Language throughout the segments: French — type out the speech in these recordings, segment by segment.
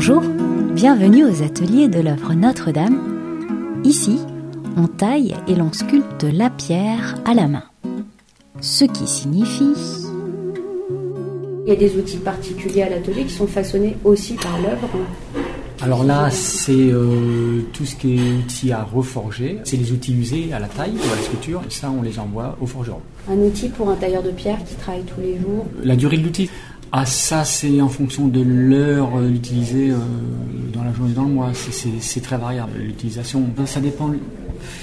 Bonjour, bienvenue aux ateliers de l'œuvre Notre-Dame. Ici, on taille et l'on sculpte la pierre à la main. Ce qui signifie... Il y a des outils particuliers à l'atelier qui sont façonnés aussi par l'œuvre. Alors là, c'est euh, tout ce qui est outils à reforger. C'est les outils usés à la taille ou à la sculpture. Ça, on les envoie au forgeron. Un outil pour un tailleur de pierre qui travaille tous les jours. La durée de l'outil ah ça c'est en fonction de l'heure euh, utilisée euh, dans la journée dans le mois. C'est très variable l'utilisation. Ça dépend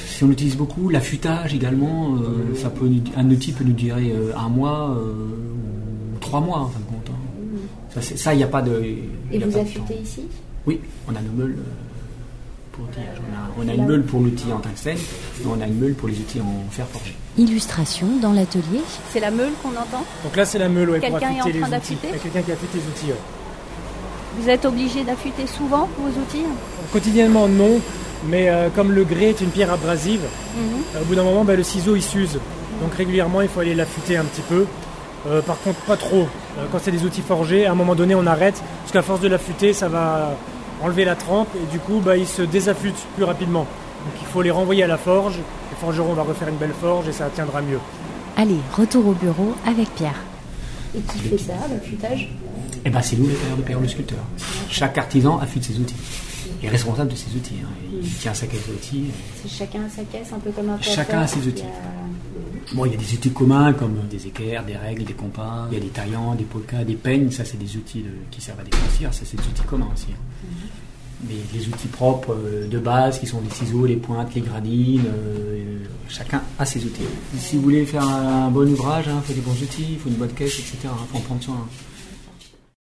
si on l'utilise beaucoup. L'affûtage également, euh, ça peut, un outil peut nous durer un mois ou trois mois en fin de compte. Hein. Ça il n'y a pas de. Et vous affûtez ici? Oui, on a nos meules pour outillage. On a, on a une meule pour l'outil en tungstène et on a une meule pour les outils en fer forgé. Illustration dans l'atelier. C'est la meule qu'on entend Donc là, c'est la meule, ouais, Quelqu'un pour est en affûter train les outils. d'affûter Il y a quelqu'un qui affûte les outils. ouais. Vous êtes obligé d'affûter souvent vos outils Quotidiennement, non, mais euh, comme le grès est une pierre abrasive, Mhm. euh, au bout d'un moment, bah, le ciseau il s'use. Donc régulièrement, il faut aller l'affûter un petit peu. Euh, par contre, pas trop. Euh, quand c'est des outils forgés, à un moment donné, on arrête, parce qu'à force de l'affûter, ça va enlever la trempe et du coup, bah, ils se désaffûtent plus rapidement. Donc il faut les renvoyer à la forge. Le forgeron va refaire une belle forge et ça tiendra mieux. Allez, retour au bureau avec Pierre. Et qui fait ça, l'affûtage? Et ben c'est nous les tailleurs de pierre, le sculpteur. Chaque artisan affûte ses outils. Il est responsable de ses outils. hein. Il tient sa caisse d'outils. C'est chacun à sa caisse, un peu comme un Chacun a ses outils. Il y a- Bon, il y a des outils communs comme des équerres, des règles, des compas. Il y a des taillants, des polkas, des peignes. Ça, c'est des outils de- qui servent à dégrossir. Ça, c'est des outils communs aussi. hein. Mais les outils propres euh, de base, qui sont les ciseaux, les pointes, les gradines, euh, chacun a ses outils. Si vous voulez faire un bon ouvrage, il faut des bons outils, il faut une bonne caisse, etc. Il faut en prendre soin. hein.